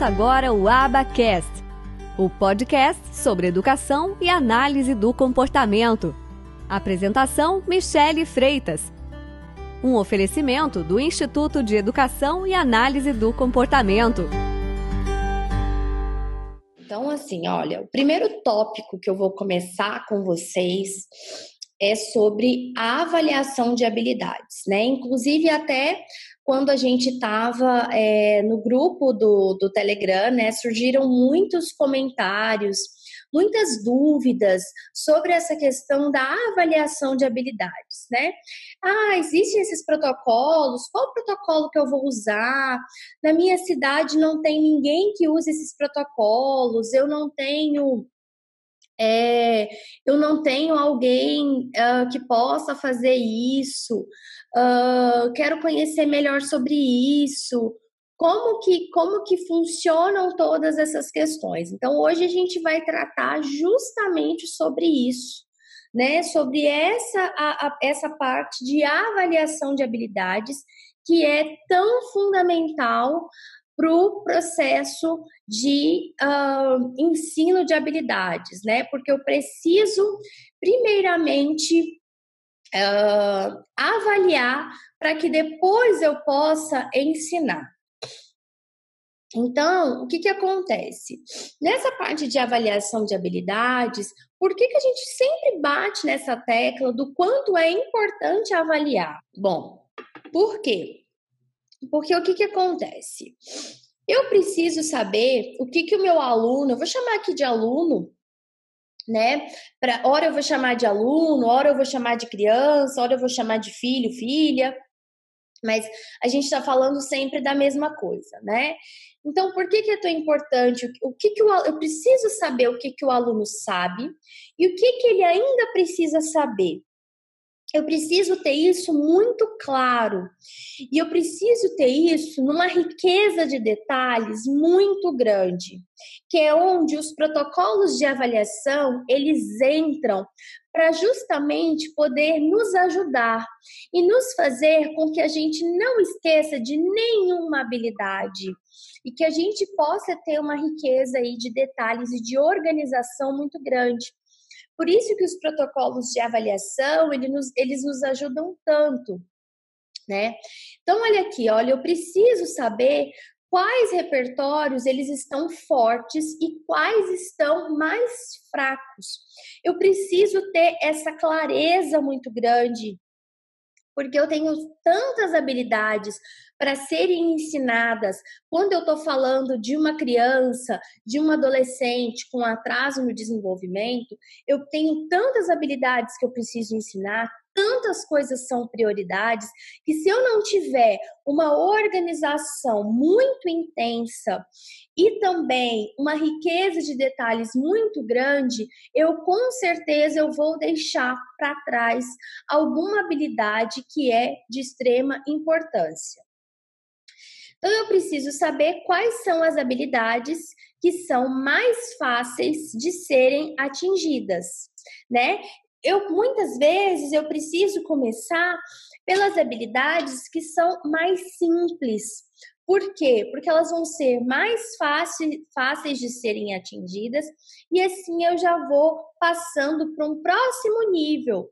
Começa agora o Abacast, o podcast sobre educação e análise do comportamento. Apresentação: Michele Freitas. Um oferecimento do Instituto de Educação e Análise do Comportamento. Então, assim, olha, o primeiro tópico que eu vou começar com vocês é sobre a avaliação de habilidades, né? Inclusive, até quando a gente estava é, no grupo do, do Telegram, né, surgiram muitos comentários, muitas dúvidas sobre essa questão da avaliação de habilidades, né? Ah, existem esses protocolos, qual protocolo que eu vou usar? Na minha cidade não tem ninguém que use esses protocolos, eu não tenho é, eu não tenho alguém uh, que possa fazer isso, uh, quero conhecer melhor sobre isso, como que, como que funcionam todas essas questões. Então, hoje a gente vai tratar justamente sobre isso, né? Sobre essa, a, a, essa parte de avaliação de habilidades que é tão fundamental para o processo de uh, ensino de habilidades, né? Porque eu preciso, primeiramente, uh, avaliar para que depois eu possa ensinar. Então, o que, que acontece? Nessa parte de avaliação de habilidades, por que, que a gente sempre bate nessa tecla do quanto é importante avaliar? Bom, por quê? Porque o que, que acontece? Eu preciso saber o que, que o meu aluno, eu vou chamar aqui de aluno, né? Pra, hora eu vou chamar de aluno, hora eu vou chamar de criança, hora eu vou chamar de filho, filha, mas a gente está falando sempre da mesma coisa, né? Então, por que, que é tão importante? O que, que o, eu preciso saber o que, que o aluno sabe e o que, que ele ainda precisa saber. Eu preciso ter isso muito claro. E eu preciso ter isso numa riqueza de detalhes muito grande, que é onde os protocolos de avaliação, eles entram para justamente poder nos ajudar e nos fazer com que a gente não esqueça de nenhuma habilidade e que a gente possa ter uma riqueza aí de detalhes e de organização muito grande. Por isso que os protocolos de avaliação, eles nos, eles nos ajudam tanto, né? Então, olha aqui, olha, eu preciso saber quais repertórios eles estão fortes e quais estão mais fracos. Eu preciso ter essa clareza muito grande, porque eu tenho tantas habilidades para serem ensinadas. Quando eu estou falando de uma criança, de um adolescente com atraso no desenvolvimento, eu tenho tantas habilidades que eu preciso ensinar, tantas coisas são prioridades, que se eu não tiver uma organização muito intensa e também uma riqueza de detalhes muito grande, eu com certeza eu vou deixar para trás alguma habilidade que é de extrema importância. Então, eu preciso saber quais são as habilidades que são mais fáceis de serem atingidas, né? Eu muitas vezes eu preciso começar pelas habilidades que são mais simples. Por quê? Porque elas vão ser mais fáceis, fáceis de serem atingidas e assim eu já vou passando para um próximo nível,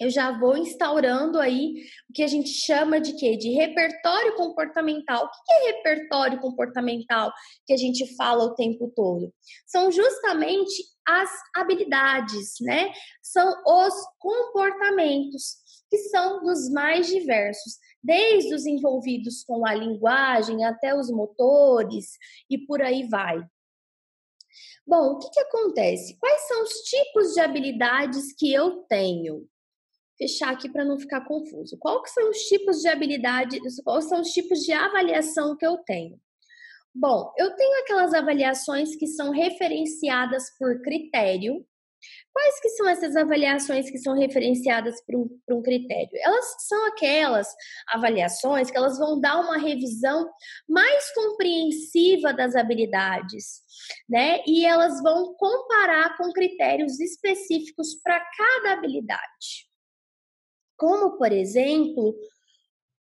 eu já vou instaurando aí o que a gente chama de quê? De repertório comportamental. O que é repertório comportamental que a gente fala o tempo todo? São justamente as habilidades, né? São os comportamentos que são dos mais diversos, desde os envolvidos com a linguagem até os motores e por aí vai. Bom, o que, que acontece? Quais são os tipos de habilidades que eu tenho? fechar aqui para não ficar confuso. Qual que são os tipos de habilidade, quais são os tipos de avaliação que eu tenho? Bom, eu tenho aquelas avaliações que são referenciadas por critério. Quais que são essas avaliações que são referenciadas por um, por um critério? Elas são aquelas avaliações que elas vão dar uma revisão mais compreensiva das habilidades, né? E elas vão comparar com critérios específicos para cada habilidade como, por exemplo,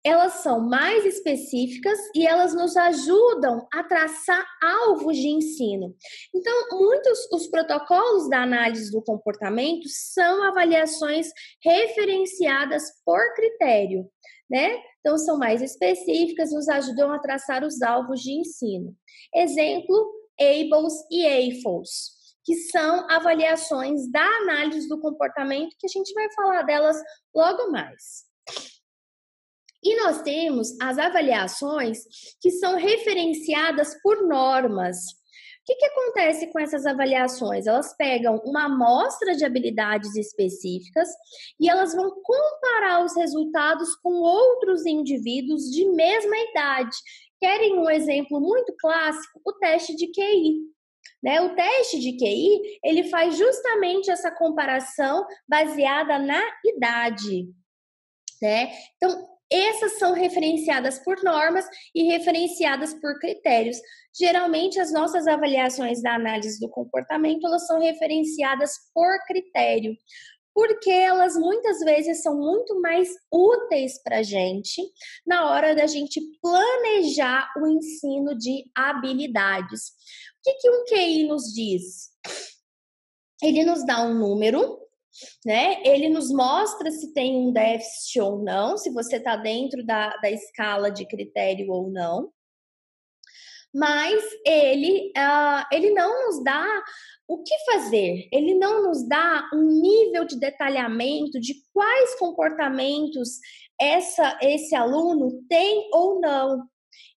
elas são mais específicas e elas nos ajudam a traçar alvos de ensino. Então, muitos os protocolos da análise do comportamento são avaliações referenciadas por critério, né? Então, são mais específicas, nos ajudam a traçar os alvos de ensino. Exemplo, ABLES e AFOS, que são avaliações da análise do comportamento, que a gente vai falar delas logo mais. E nós temos as avaliações que são referenciadas por normas. O que, que acontece com essas avaliações? Elas pegam uma amostra de habilidades específicas e elas vão comparar os resultados com outros indivíduos de mesma idade. Querem um exemplo muito clássico? O teste de QI. Né? O teste de QI ele faz justamente essa comparação baseada na idade. Né? Então, essas são referenciadas por normas e referenciadas por critérios. Geralmente, as nossas avaliações da análise do comportamento elas são referenciadas por critério, porque elas muitas vezes são muito mais úteis para a gente na hora da gente planejar o ensino de habilidades. O que, que um QI nos diz? Ele nos dá um número né? Ele nos mostra se tem um déficit ou não, se você está dentro da, da escala de critério ou não. Mas ele, uh, ele não nos dá o que fazer, ele não nos dá um nível de detalhamento de quais comportamentos essa, esse aluno tem ou não.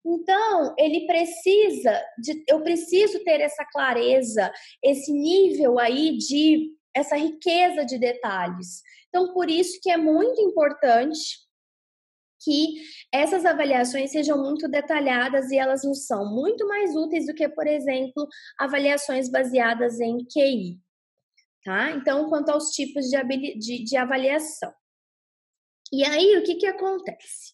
Então, ele precisa de, eu preciso ter essa clareza, esse nível aí de essa riqueza de detalhes. Então, por isso que é muito importante que essas avaliações sejam muito detalhadas e elas nos são muito mais úteis do que, por exemplo, avaliações baseadas em QI. Tá? Então, quanto aos tipos de, de, de avaliação. E aí, o que, que acontece?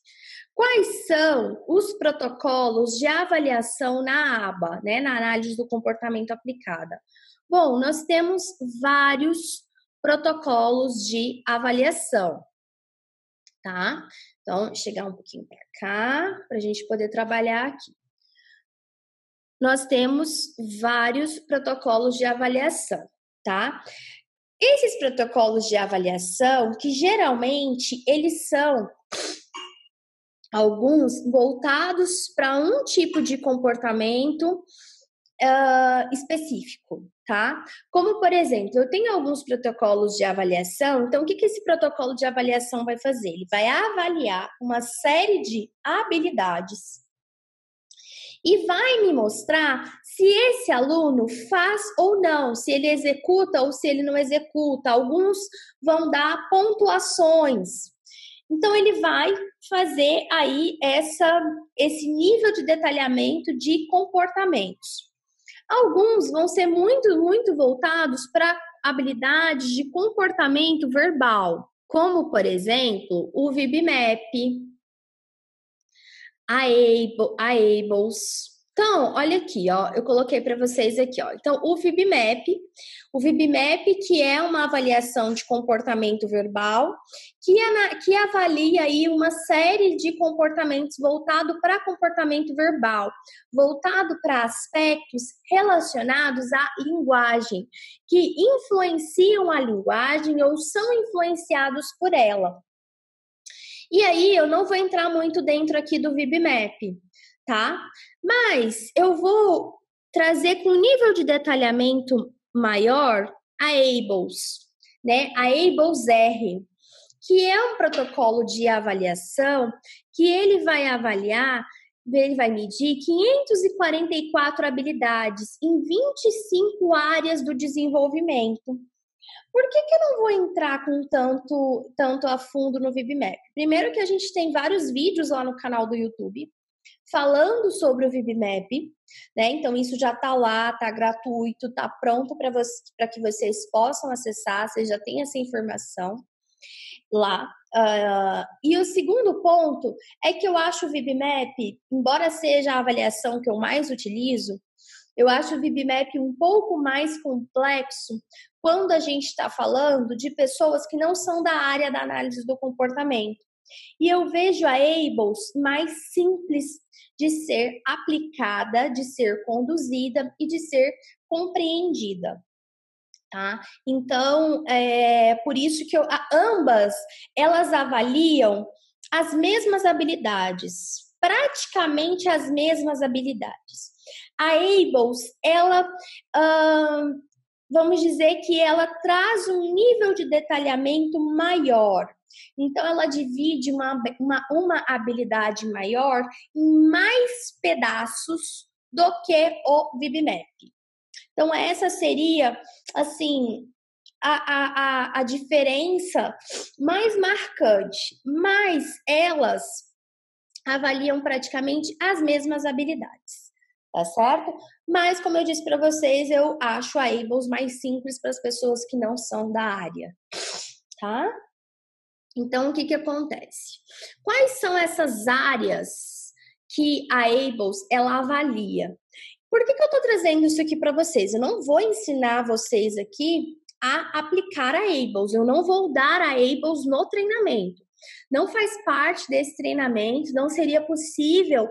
Quais são os protocolos de avaliação na aba, né, na análise do comportamento aplicada? Bom, nós temos vários protocolos de avaliação, tá? Então, chegar um pouquinho para cá, para a gente poder trabalhar aqui. Nós temos vários protocolos de avaliação, tá? Esses protocolos de avaliação, que geralmente eles são alguns voltados para um tipo de comportamento uh, específico, tá? Como, por exemplo, eu tenho alguns protocolos de avaliação, então o que, que esse protocolo de avaliação vai fazer? Ele vai avaliar uma série de habilidades e vai me mostrar se esse aluno faz ou não, se ele executa ou se ele não executa. Alguns vão dar pontuações. Então ele vai fazer aí essa esse nível de detalhamento de comportamentos. Alguns vão ser muito, muito voltados para habilidades de comportamento verbal, como, por exemplo, o VibMap, a, Able, a Ables, então, olha aqui, ó, eu coloquei para vocês aqui, ó. Então, o VibMap, o VibMap que é uma avaliação de comportamento verbal, que, que avalia aí uma série de comportamentos voltado para comportamento verbal, voltado para aspectos relacionados à linguagem, que influenciam a linguagem ou são influenciados por ela. E aí, eu não vou entrar muito dentro aqui do VibMap, tá? Mas eu vou trazer com um nível de detalhamento maior a ABLES, né? A ABLES R, que é um protocolo de avaliação que ele vai avaliar, ele vai medir 544 habilidades em 25 áreas do desenvolvimento. Por que, que eu não vou entrar com tanto, tanto a fundo no VibMap? Primeiro que a gente tem vários vídeos lá no canal do YouTube falando sobre o VibMap, né? Então isso já está lá, está gratuito, está pronto para que vocês possam acessar, vocês já têm essa informação lá. Uh, e o segundo ponto é que eu acho o VibMap, embora seja a avaliação que eu mais utilizo, eu acho o VibMap um pouco mais complexo quando a gente está falando de pessoas que não são da área da análise do comportamento. E eu vejo a Ables mais simples de ser aplicada, de ser conduzida e de ser compreendida. Tá? Então, é por isso que eu, ambas elas avaliam as mesmas habilidades, praticamente as mesmas habilidades. A Ables, ela, hum, vamos dizer que ela traz um nível de detalhamento maior. Então, ela divide uma, uma, uma habilidade maior em mais pedaços do que o VibMap. Então, essa seria, assim, a, a, a, diferença mais marcante, mas elas avaliam praticamente as mesmas habilidades, tá certo? Mas, como eu disse para vocês, eu acho a Ables mais simples para as pessoas que não são da área, tá? Então, o que, que acontece? Quais são essas áreas que a Ables ela avalia? Por que, que eu estou trazendo isso aqui para vocês? Eu não vou ensinar vocês aqui a aplicar a Ables, eu não vou dar a Ables no treinamento. Não faz parte desse treinamento, não seria possível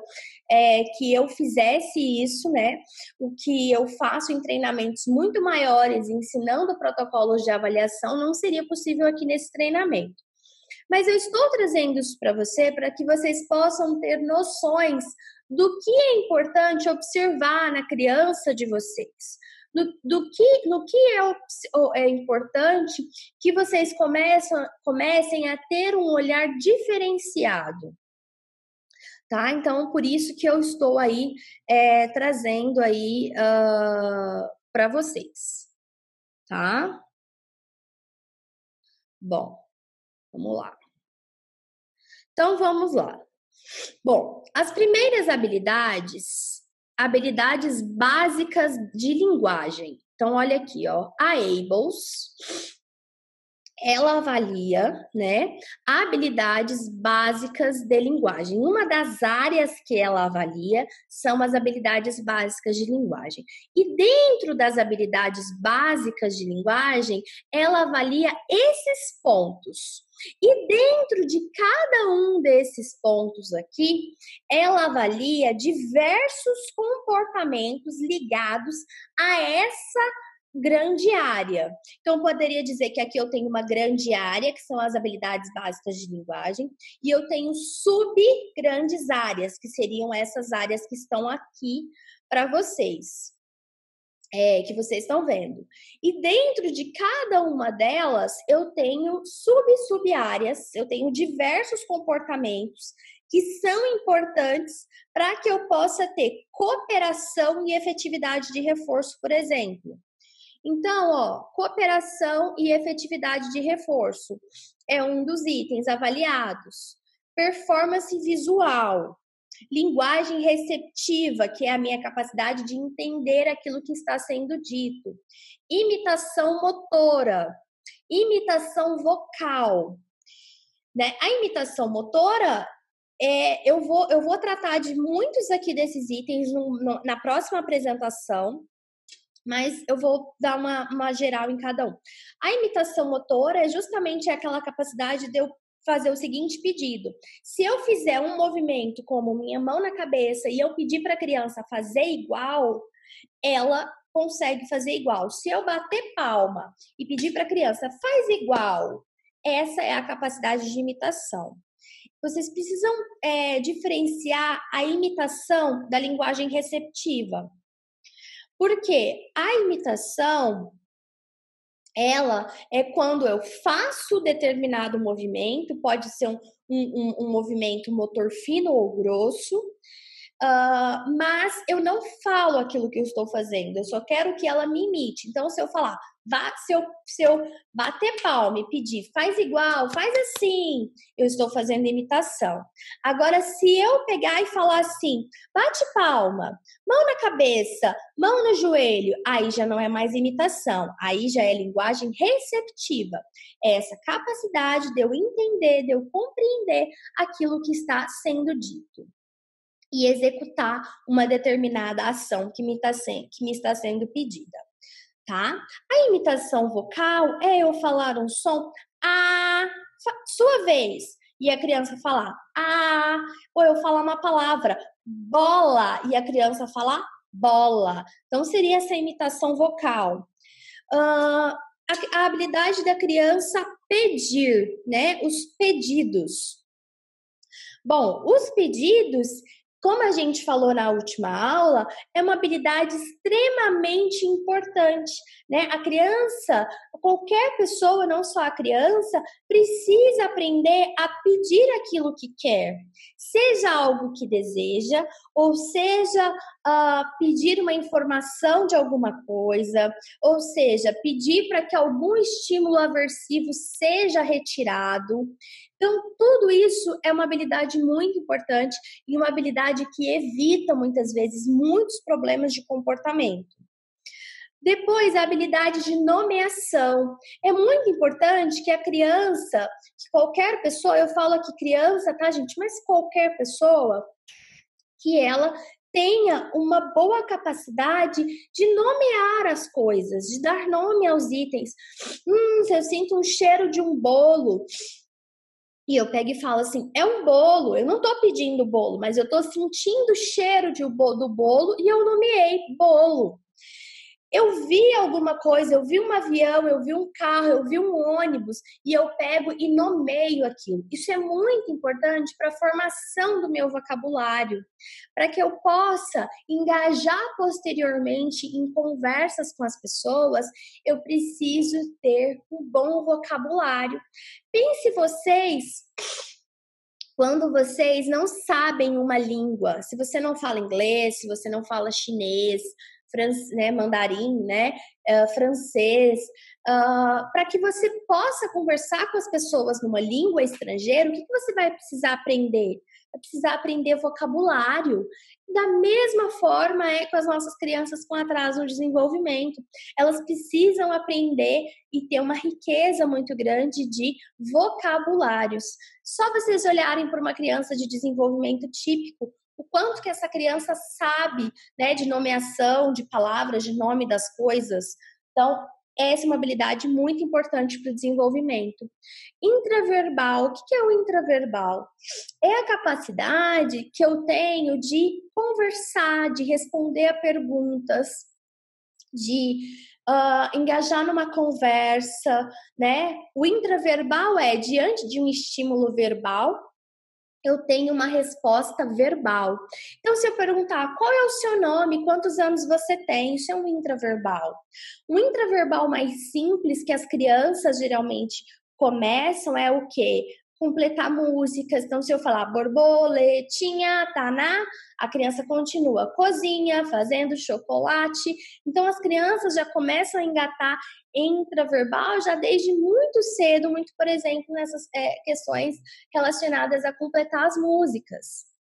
é, que eu fizesse isso, né? O que eu faço em treinamentos muito maiores, ensinando protocolos de avaliação, não seria possível aqui nesse treinamento. Mas eu estou trazendo isso para você para que vocês possam ter noções do que é importante observar na criança de vocês. Do, do que, no que é, é importante que vocês começam, comecem a ter um olhar diferenciado. Tá? Então, por isso que eu estou aí é, trazendo aí uh, para vocês. Tá? Bom, vamos lá. Então, vamos lá. Bom, as primeiras habilidades, habilidades básicas de linguagem. Então, olha aqui, ó, a Ables, ela avalia, né, habilidades básicas de linguagem. Uma das áreas que ela avalia são as habilidades básicas de linguagem. E dentro das habilidades básicas de linguagem, ela avalia esses pontos. E dentro de cada um desses pontos aqui, ela avalia diversos comportamentos ligados a essa grande área. Então, poderia dizer que aqui eu tenho uma grande área, que são as habilidades básicas de linguagem, e eu tenho sub-grandes áreas, que seriam essas áreas que estão aqui para vocês é, que vocês estão vendo. E dentro de cada uma delas, eu tenho sub-sub-áreas, eu tenho diversos comportamentos que são importantes para que eu possa ter cooperação e efetividade de reforço, por exemplo. Então, ó, cooperação e efetividade de reforço é um dos itens avaliados. Performance visual, Linguagem receptiva, que é a minha capacidade de entender aquilo que está sendo dito. Imitação motora. Imitação vocal. Né? A imitação motora, é, eu, vou, eu vou tratar de muitos aqui desses itens no, no, na próxima apresentação, mas eu vou dar uma, uma geral em cada um. A imitação motora é justamente aquela capacidade de eu fazer o seguinte pedido: se eu fizer um movimento como minha mão na cabeça e eu pedir para a criança fazer igual, ela consegue fazer igual. Se eu bater palma e pedir para a criança faz igual, essa é a capacidade de imitação. Vocês precisam é, diferenciar a imitação da linguagem receptiva. Porque a imitação ela é quando eu faço determinado movimento, pode ser um, um, um movimento motor fino ou grosso, uh, mas eu não falo aquilo que eu estou fazendo, eu só quero que ela me imite. Então, se eu falar, se, eu, se eu bater palma e pedir, faz igual, faz assim, eu estou fazendo imitação. Agora, se eu pegar e falar assim, bate palma, mão na cabeça, mão no joelho, aí já não é mais imitação, aí já é linguagem receptiva. É essa capacidade de eu entender, de eu compreender aquilo que está sendo dito e executar uma determinada ação que me, está sendo, que me está sendo pedida tá? A imitação vocal é eu falar um som a sua vez. e a criança falar ah, ou eu falar uma palavra bola e a criança falar bola. Então seria essa imitação vocal. Uh, a, a habilidade da criança pedir, né? Os pedidos. Bom, os pedidos como a gente falou na última aula, é uma habilidade extremamente importante, né? A criança, qualquer pessoa, não só a criança, precisa aprender a pedir aquilo que quer, seja algo que deseja, ou seja, uh, pedir uma informação de alguma coisa, ou seja, pedir para que algum estímulo aversivo seja retirado. Então, tudo isso é uma habilidade muito importante e uma habilidade que evita muitas vezes muitos problemas de comportamento. Depois, a habilidade de nomeação. É muito importante que a criança, que qualquer pessoa, eu falo aqui criança, tá, gente? Mas qualquer pessoa, que ela tenha uma boa capacidade de nomear as coisas, de dar nome aos itens. Hum, se eu sinto um cheiro de um bolo, e eu pego e falo assim: é um bolo. Eu não tô pedindo bolo, mas eu tô sentindo o cheiro de, do bolo e eu nomeei bolo. Eu vi alguma coisa, eu vi um avião, eu vi um carro, eu vi um ônibus e eu pego e nomeio aquilo. Isso é muito importante para a formação do meu vocabulário, para que eu possa engajar posteriormente em conversas com as pessoas. Eu preciso ter um bom vocabulário. Pense vocês quando vocês não sabem uma língua, se você não fala inglês, se você não fala chinês, né, mandarim, né, uh, francês, uh, para que você possa conversar com as pessoas numa língua estrangeira, o que, que você vai precisar aprender? Vai precisar aprender vocabulário. Da mesma forma é com as nossas crianças com atraso no desenvolvimento. Elas precisam aprender e ter uma riqueza muito grande de vocabulários. Só vocês olharem para uma criança de desenvolvimento típico, o quanto que essa criança sabe, né, de nomeação, de palavras, de nome das coisas. Então, essa é uma habilidade muito importante para o desenvolvimento. Intraverbal, o que é o intraverbal? É a capacidade que eu tenho de conversar, de responder a perguntas, de uh, engajar numa conversa, né? O intraverbal é diante de um estímulo verbal, eu tenho uma resposta verbal. Então, se eu perguntar qual é o seu nome, quantos anos você tem, isso é um intraverbal. Um intraverbal mais simples que as crianças geralmente começam é o quê? Completar músicas. Então, se eu falar borboletinha, taná, a criança continua cozinha, fazendo chocolate. Então, as crianças já começam a engatar intraverbal já desde muito cedo, muito, por exemplo, nessas é, questões relacionadas a completar as músicas.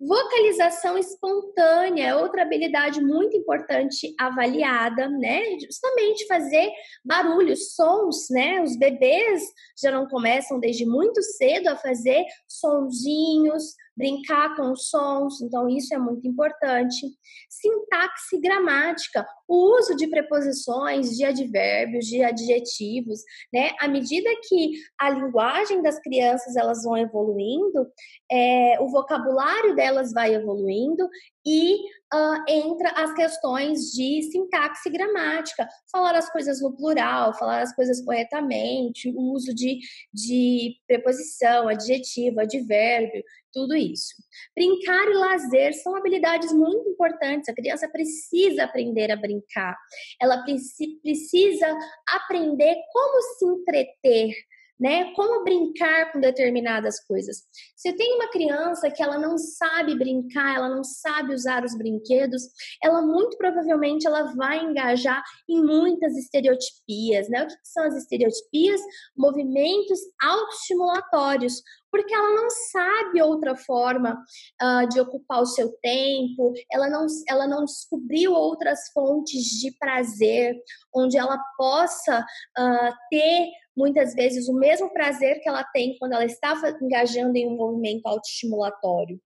Vocalização espontânea é outra habilidade muito importante avaliada, né? Justamente fazer barulhos, sons, né? Os bebês já não começam desde muito cedo a fazer sonzinhos, brincar com os sons, então isso é muito importante. Sintaxe gramática, o uso de preposições, de advérbios, de adjetivos, né? À medida que a linguagem das crianças elas vão evoluindo, é, o vocabulário delas vai evoluindo e uh, entra as questões de sintaxe gramática, falar as coisas no plural, falar as coisas corretamente, o uso de, de preposição, adjetivo, advérbio, tudo isso. Brincar e lazer são habilidades muito importantes. A criança precisa aprender a brincar, ela precisa aprender como se entreter né? Como brincar com determinadas coisas. Se tenho uma criança que ela não sabe brincar, ela não sabe usar os brinquedos, ela muito provavelmente ela vai engajar em muitas estereotipias, né? O que são as estereotipias? Movimentos autoestimulatórios, porque ela não sabe outra forma uh, de ocupar o seu tempo, ela não, ela não descobriu outras fontes de prazer, onde ela possa uh, ter muitas vezes o mesmo prazer que ela tem quando ela está engajando em um movimento autoestimulatório.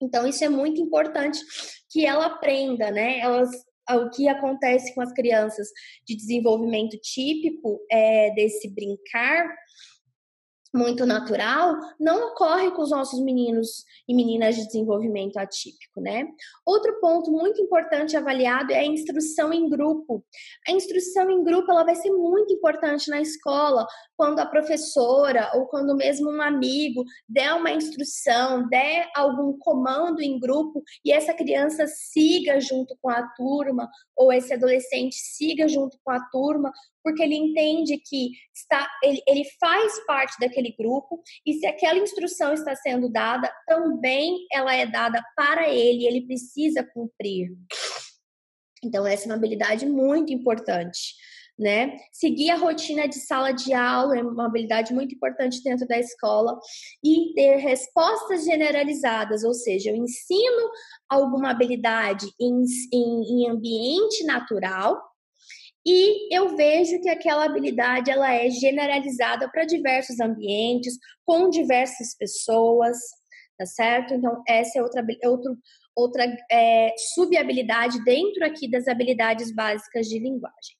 Então, isso é muito importante que ela aprenda, né? Elas, o que acontece com as crianças de desenvolvimento típico é, desse brincar muito natural não ocorre com os nossos meninos e meninas de desenvolvimento atípico, né? Outro ponto muito importante avaliado é a instrução em grupo. A instrução em grupo ela vai ser muito importante na escola, quando a professora ou quando mesmo um amigo der uma instrução, der algum comando em grupo e essa criança siga junto com a turma ou esse adolescente siga junto com a turma, porque ele entende que está, ele, ele faz parte daquele grupo e se aquela instrução está sendo dada, também ela é dada para ele, ele precisa cumprir. Então, essa é uma habilidade muito importante. Né? Seguir a rotina de sala de aula é uma habilidade muito importante dentro da escola e ter respostas generalizadas, ou seja, eu ensino alguma habilidade em, em, em ambiente natural, e eu vejo que aquela habilidade ela é generalizada para diversos ambientes, com diversas pessoas, tá certo? Então, essa é outra, outro, outra é, subhabilidade dentro aqui das habilidades básicas de linguagem.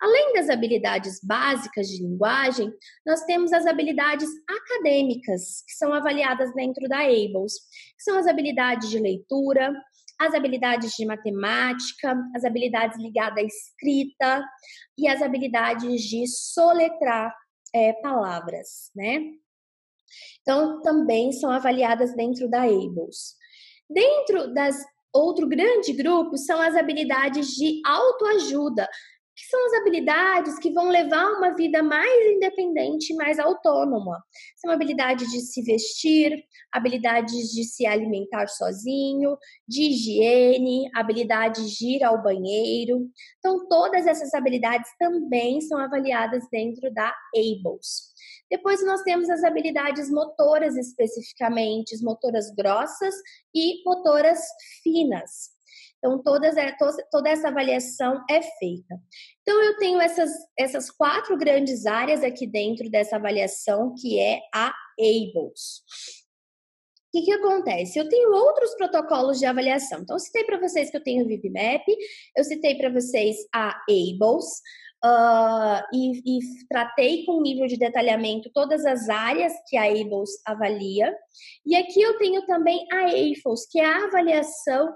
Além das habilidades básicas de linguagem, nós temos as habilidades acadêmicas, que são avaliadas dentro da ABLES, que são as habilidades de leitura, as habilidades de matemática, as habilidades ligadas à escrita e as habilidades de soletrar é, palavras, né? Então, também são avaliadas dentro da ABLES. Dentro das outro grande grupo são as habilidades de autoajuda, que são as habilidades que vão levar uma vida mais independente, mais autônoma. São habilidades de se vestir, habilidades de se alimentar sozinho, de higiene, habilidades de ir ao banheiro. Então, todas essas habilidades também são avaliadas dentro da ABLES. Depois nós temos as habilidades motoras especificamente, motoras grossas e motoras finas. Então, todas, é, toda essa avaliação é feita. Então, eu tenho essas, essas quatro grandes áreas aqui dentro dessa avaliação, que é a ABLES. O que, que acontece? Eu tenho outros protocolos de avaliação. Então, eu citei para vocês que eu tenho o VivMap, eu citei para vocês a ABLES, uh, e, e, tratei com nível de detalhamento todas as áreas que a ABLES avalia. E aqui eu tenho também a AFOS, que é a avaliação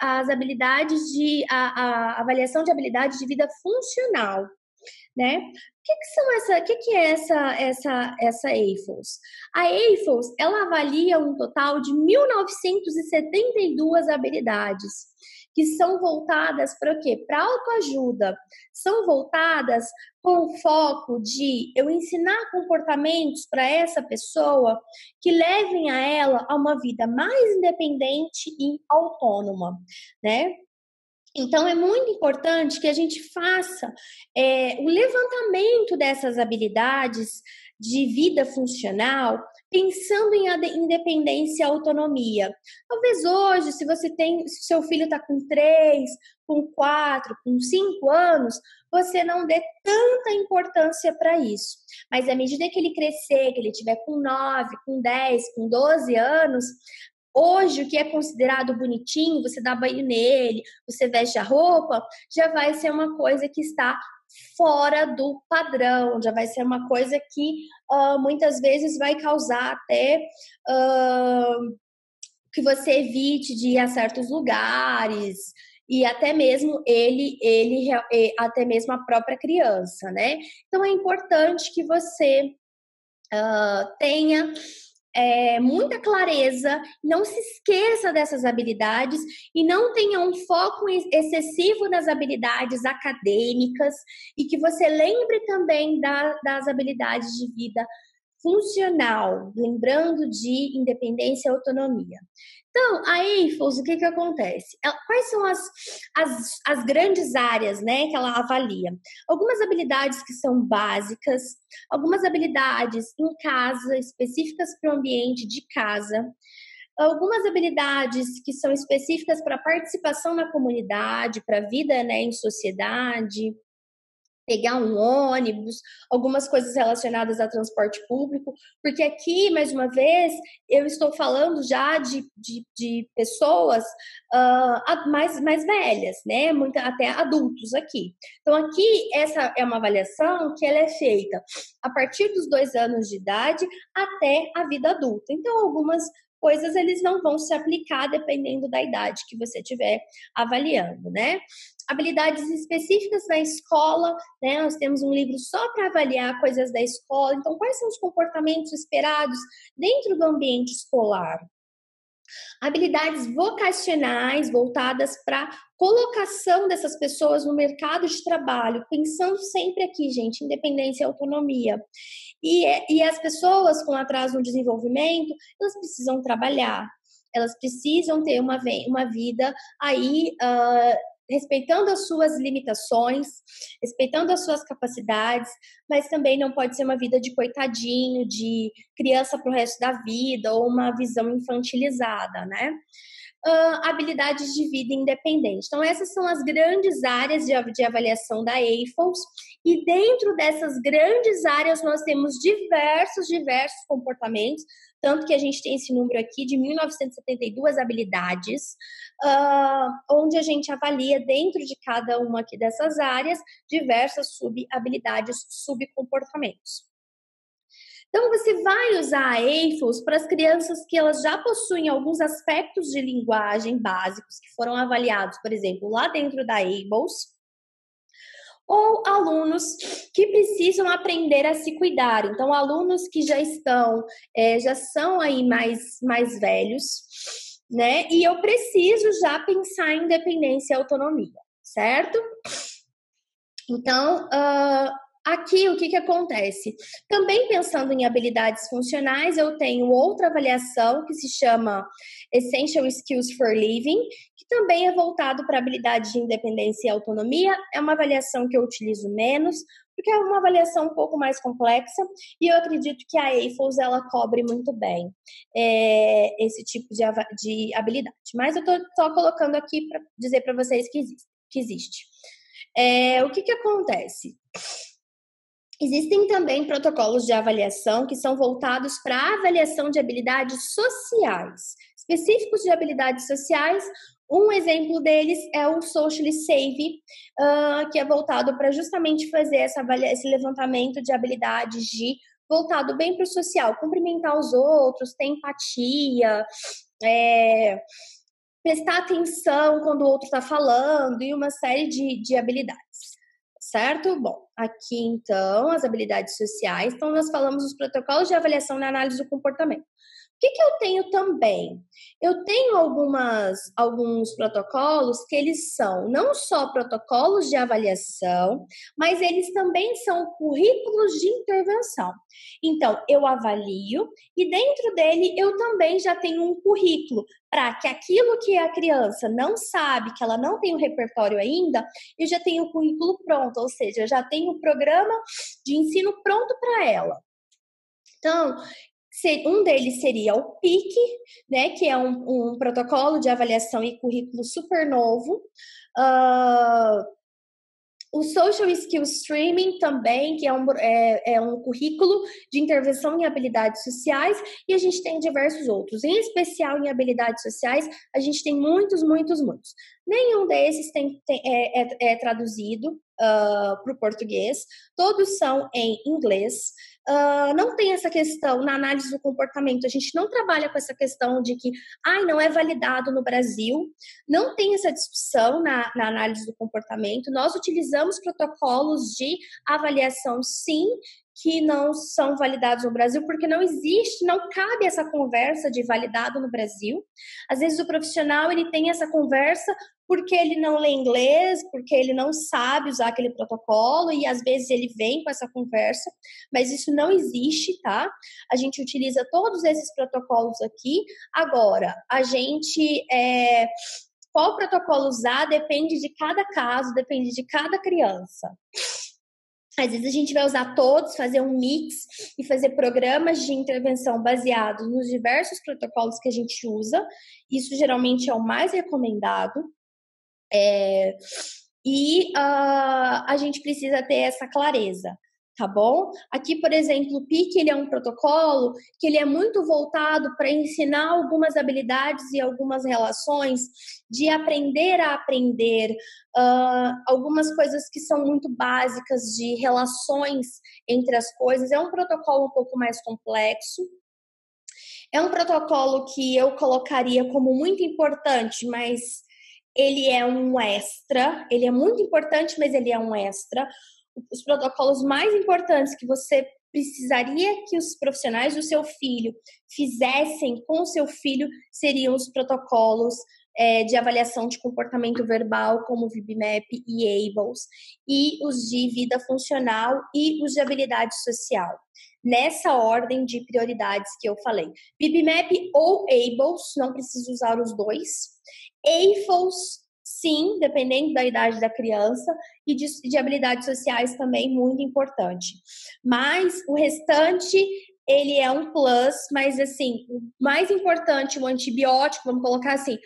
as habilidades de a, a, avaliação de habilidades de vida funcional, né? O que, que são essa? O que, que é essa essa essa AFOS? A AFOS ela avalia um total de 1972 habilidades que são voltadas para o quê? Para autoajuda. São voltadas com o foco de eu ensinar comportamentos para essa pessoa que levem a ela a uma vida mais independente e autônoma, né? Então, é muito importante que a gente faça é, o levantamento dessas habilidades de vida funcional pensando em independência e autonomia. Talvez hoje, se você tem, se seu filho está com três, com quatro, com cinco anos, você não dê tanta importância para isso. Mas à medida que ele crescer, que ele tiver com nove, com dez, com doze anos, Hoje, o que é considerado bonitinho, você dá banho nele, você veste a roupa, já vai ser uma coisa que está fora do padrão, já vai ser uma coisa que uh, muitas vezes vai causar até uh, que você evite de ir a certos lugares e até mesmo ele, ele até mesmo a própria criança, né? Então é importante que você uh, tenha é, muita clareza, não se esqueça dessas habilidades e não tenha um foco excessivo nas habilidades acadêmicas e que você lembre também da, das habilidades de vida funcional, lembrando de independência e autonomia. Então, a EIFOS, o que, que acontece? Ela, quais são as, as, as grandes áreas né, que ela avalia? Algumas habilidades que são básicas, algumas habilidades em casa, específicas para o ambiente de casa, algumas habilidades que são específicas para participação na comunidade, para a vida né, em sociedade, pegar um ônibus, algumas coisas relacionadas a transporte público, porque aqui, mais uma vez, eu estou falando já de, de, de pessoas uh, mais, mais velhas, né? Muita, até adultos aqui. Então, aqui, essa é uma avaliação que ela é feita a partir dos dois anos de idade até a vida adulta. Então, algumas coisas eles não vão se aplicar dependendo da idade que você estiver avaliando, né? Habilidades específicas da escola, né? Nós temos um livro só para avaliar coisas da escola. Então, quais são os comportamentos esperados dentro do ambiente escolar? Habilidades vocacionais voltadas para colocação dessas pessoas no mercado de trabalho, pensando sempre aqui, gente, independência e autonomia. E, e as pessoas com atraso no desenvolvimento, elas precisam trabalhar, elas precisam ter uma, uma vida aí uh, respeitando as suas limitações, respeitando as suas capacidades, mas também não pode ser uma vida de coitadinho, de criança para o resto da vida ou uma visão infantilizada, né? Uh, habilidades de vida independente. Então, essas são as grandes áreas de, de avaliação da AFOS, e dentro dessas grandes áreas nós temos diversos, diversos comportamentos, tanto que a gente tem esse número aqui de 1972 habilidades, uh, onde a gente avalia dentro de cada uma aqui dessas áreas diversas sub-habilidades, subcomportamentos. Então, você vai usar a AFOS para as crianças que elas já possuem alguns aspectos de linguagem básicos que foram avaliados, por exemplo, lá dentro da ABLES, ou alunos que precisam aprender a se cuidar. Então, alunos que já estão, é, já são aí mais, mais velhos, né? E eu preciso já pensar em independência e autonomia, certo? Então, uh, aqui o que, que acontece? Também pensando em habilidades funcionais, eu tenho outra avaliação que se chama Essential Skills for Living, que também é voltado para habilidade de independência e autonomia. É uma avaliação que eu utilizo menos, porque é uma avaliação um pouco mais complexa e eu acredito que a AFOS ela cobre muito bem é, esse tipo de, de, habilidade. Mas eu estou só colocando aqui para dizer para vocês que existe. Que existe. É, o que, que acontece? Existem também protocolos de avaliação que são voltados para a avaliação de habilidades sociais, específicos de habilidades sociais, um exemplo deles é o Socially Save, uh, que é voltado para justamente fazer essa, esse levantamento de habilidades de voltado bem para o social, cumprimentar os outros, ter empatia, é, prestar atenção quando o outro está falando e uma série de, de habilidades. Certo? Bom, aqui então as habilidades sociais. Então, nós falamos dos protocolos de avaliação na análise do comportamento. O que, que eu tenho também? Eu tenho algumas, alguns protocolos que eles são não só protocolos de avaliação, mas eles também são currículos de intervenção. Então, eu avalio e dentro dele eu também já tenho um currículo para que aquilo que a criança não sabe, que ela não tem o repertório ainda, eu já tenho o currículo pronto, ou seja, eu já tenho o programa de ensino pronto para ela. Então, um deles seria o PIC, né, que é um, um protocolo de avaliação e currículo super novo. Uh, o Social Skills Streaming também, que é um, é, é um currículo de intervenção em habilidades sociais, e a gente tem diversos outros. Em especial em habilidades sociais, a gente tem muitos, muitos, muitos. Nenhum desses tem, tem é, é, é, traduzido uh, para o português, todos são em inglês. Uh, não tem essa questão na análise do comportamento. A gente não trabalha com essa questão de que, ai, não é validado no Brasil. Não tem essa discussão na, na análise do comportamento. Nós utilizamos protocolos de avaliação, sim, que não são validados no Brasil, porque não existe, não cabe essa conversa de validado no Brasil. Às vezes o profissional ele tem essa conversa porque ele não lê inglês, porque ele não sabe usar aquele protocolo e às vezes ele vem com essa conversa, mas isso não existe, tá? A gente utiliza todos esses protocolos aqui. Agora, a gente é, qual protocolo usar depende de cada caso, depende de cada criança. Às vezes a gente vai usar todos, fazer um mix e fazer programas de intervenção baseados nos diversos protocolos que a gente usa. Isso geralmente é o mais recomendado. É, e uh, a gente precisa ter essa clareza tá bom? Aqui, por exemplo, o PIC ele é um protocolo que ele é muito voltado para ensinar algumas habilidades e algumas relações de aprender a aprender, uh, algumas coisas que são muito básicas de relações entre as coisas. É um protocolo um pouco mais complexo. É um protocolo que eu colocaria como muito importante, mas ele é um extra. Ele é muito importante, mas ele é um extra os protocolos mais importantes que você precisaria que os profissionais do seu filho fizessem com o seu filho seriam os protocolos é, de avaliação de comportamento verbal, como o VibMap e ABLES, e os de vida funcional e os de habilidade social. Nessa ordem de prioridades que eu falei. VibMap ou ABLES, não preciso usar os dois. AFOS sim, dependendo da idade da criança, e de, de habilidades sociais também muito importante. Mas o restante ele é um plus, mas assim, o mais importante, o antibiótico, vamos colocar assim,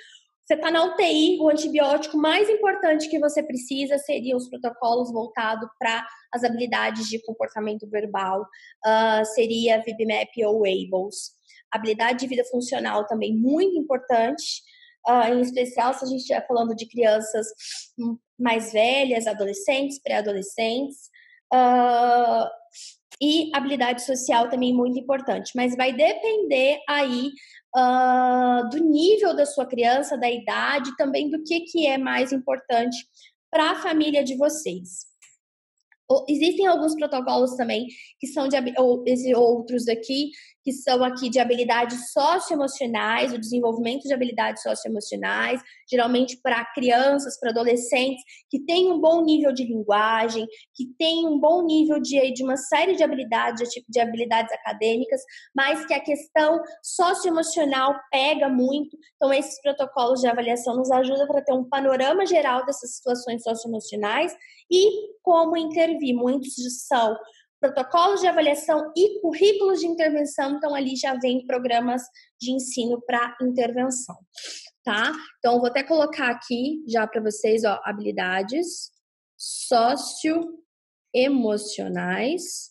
você está na UTI, o antibiótico mais importante que você precisa seriam os protocolos voltados para as habilidades de comportamento verbal, uh, seria VibMap ou ABLES. Habilidade de vida funcional também muito importante, uh, em especial se a gente estiver falando de crianças mais velhas, adolescentes, pré-adolescentes. Uh, e habilidade social também muito importante, mas vai depender aí uh, do nível da sua criança, da idade, também do que, que é mais importante para a família de vocês. Existem alguns protocolos também que são de ou, outros aqui que são aqui de habilidades socioemocionais, o desenvolvimento de habilidades socioemocionais, geralmente para crianças, para adolescentes que têm um bom nível de linguagem, que têm um bom nível de, de uma série de habilidades, de, de habilidades acadêmicas, mas que a questão socioemocional pega muito. Então, esses protocolos de avaliação nos ajudam para ter um panorama geral dessas situações socioemocionais e como intervir. Muitos são protocolos de avaliação e currículos de intervenção, então ali já vem programas de ensino para intervenção, tá? Então vou até colocar aqui já para vocês, ó, habilidades socioemocionais,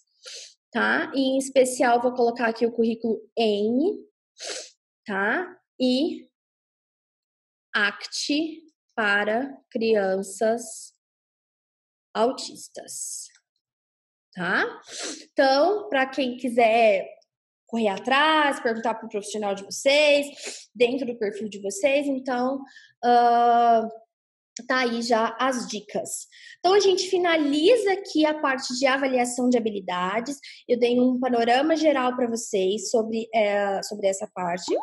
tá? E em especial vou colocar aqui o currículo N, tá? E ACT para crianças autistas tá? Então, para quem quiser correr atrás, perguntar para o profissional de vocês, dentro do perfil de vocês, então uh, tá aí já as dicas. Então a gente finaliza aqui a parte de avaliação de habilidades. Eu dei um panorama geral para vocês sobre, é, sobre essa parte.